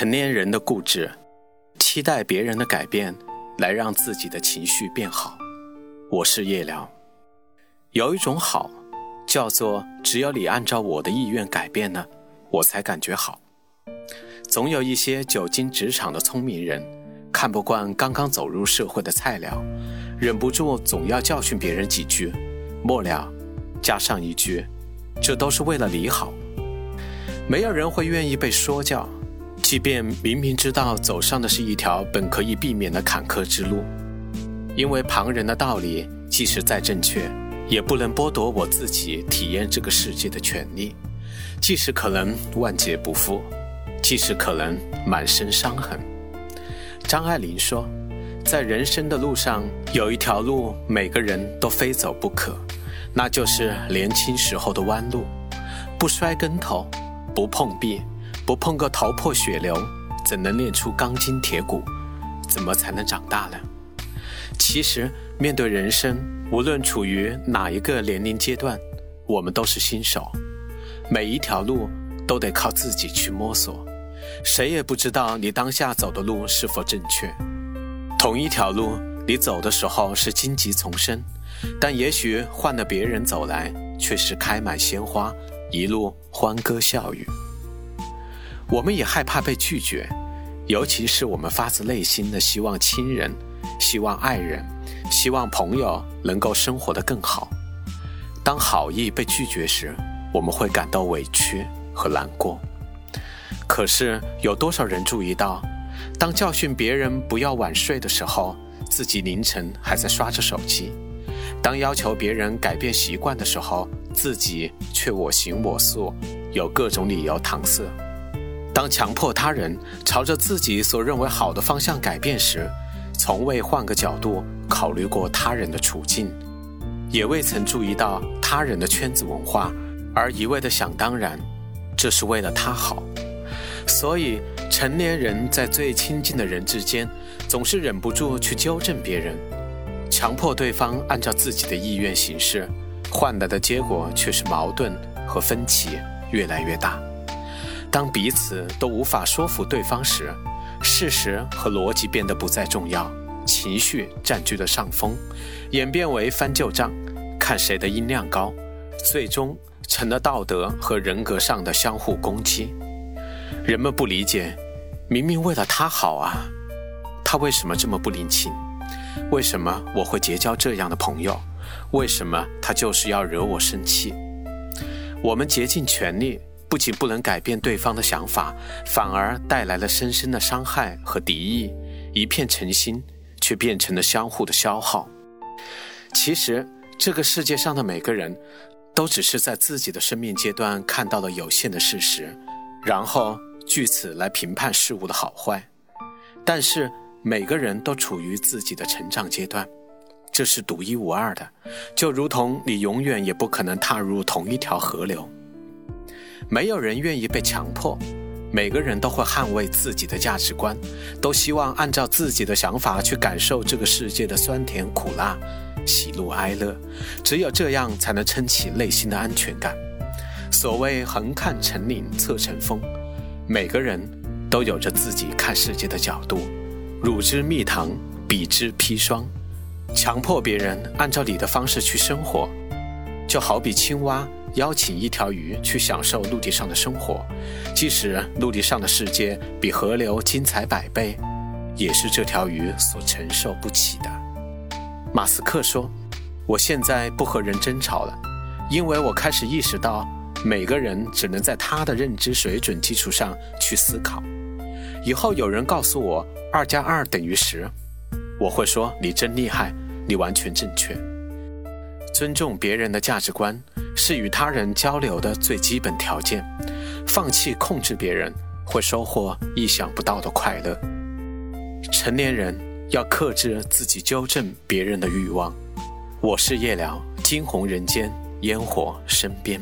成年人的固执，期待别人的改变来让自己的情绪变好。我是夜聊。有一种好，叫做只有你按照我的意愿改变呢，我才感觉好。总有一些久经职场的聪明人，看不惯刚刚走入社会的菜鸟，忍不住总要教训别人几句，末了加上一句：“这都是为了你好。”没有人会愿意被说教。即便明明知道走上的是一条本可以避免的坎坷之路，因为旁人的道理即使再正确，也不能剥夺我自己体验这个世界的权利。即使可能万劫不复，即使可能满身伤痕。张爱玲说，在人生的路上，有一条路每个人都非走不可，那就是年轻时候的弯路。不摔跟头，不碰壁。不碰个头破血流，怎能练出钢筋铁骨？怎么才能长大呢？其实，面对人生，无论处于哪一个年龄阶段，我们都是新手，每一条路都得靠自己去摸索。谁也不知道你当下走的路是否正确。同一条路，你走的时候是荆棘丛生，但也许换了别人走来，却是开满鲜花，一路欢歌笑语。我们也害怕被拒绝，尤其是我们发自内心的希望亲人、希望爱人、希望朋友能够生活得更好。当好意被拒绝时，我们会感到委屈和难过。可是有多少人注意到，当教训别人不要晚睡的时候，自己凌晨还在刷着手机；当要求别人改变习惯的时候，自己却我行我素，有各种理由搪塞。当强迫他人朝着自己所认为好的方向改变时，从未换个角度考虑过他人的处境，也未曾注意到他人的圈子文化，而一味的想当然，这是为了他好。所以，成年人在最亲近的人之间，总是忍不住去纠正别人，强迫对方按照自己的意愿行事，换来的结果却是矛盾和分歧越来越大。当彼此都无法说服对方时，事实和逻辑变得不再重要，情绪占据了上风，演变为翻旧账，看谁的音量高，最终成了道德和人格上的相互攻击。人们不理解，明明为了他好啊，他为什么这么不领情？为什么我会结交这样的朋友？为什么他就是要惹我生气？我们竭尽全力。不仅不能改变对方的想法，反而带来了深深的伤害和敌意。一片诚心，却变成了相互的消耗。其实，这个世界上的每个人，都只是在自己的生命阶段看到了有限的事实，然后据此来评判事物的好坏。但是，每个人都处于自己的成长阶段，这是独一无二的，就如同你永远也不可能踏入同一条河流。没有人愿意被强迫，每个人都会捍卫自己的价值观，都希望按照自己的想法去感受这个世界的酸甜苦辣、喜怒哀乐，只有这样才能撑起内心的安全感。所谓横看成岭侧成峰，每个人都有着自己看世界的角度。汝之蜜糖，彼之砒霜，强迫别人按照你的方式去生活，就好比青蛙。邀请一条鱼去享受陆地上的生活，即使陆地上的世界比河流精彩百倍，也是这条鱼所承受不起的。马斯克说：“我现在不和人争吵了，因为我开始意识到，每个人只能在他的认知水准基础上去思考。以后有人告诉我二加二等于十，我会说你真厉害，你完全正确。尊重别人的价值观。”是与他人交流的最基本条件。放弃控制别人，会收获意想不到的快乐。成年人要克制自己纠正别人的欲望。我是夜聊，惊鸿人间，烟火身边。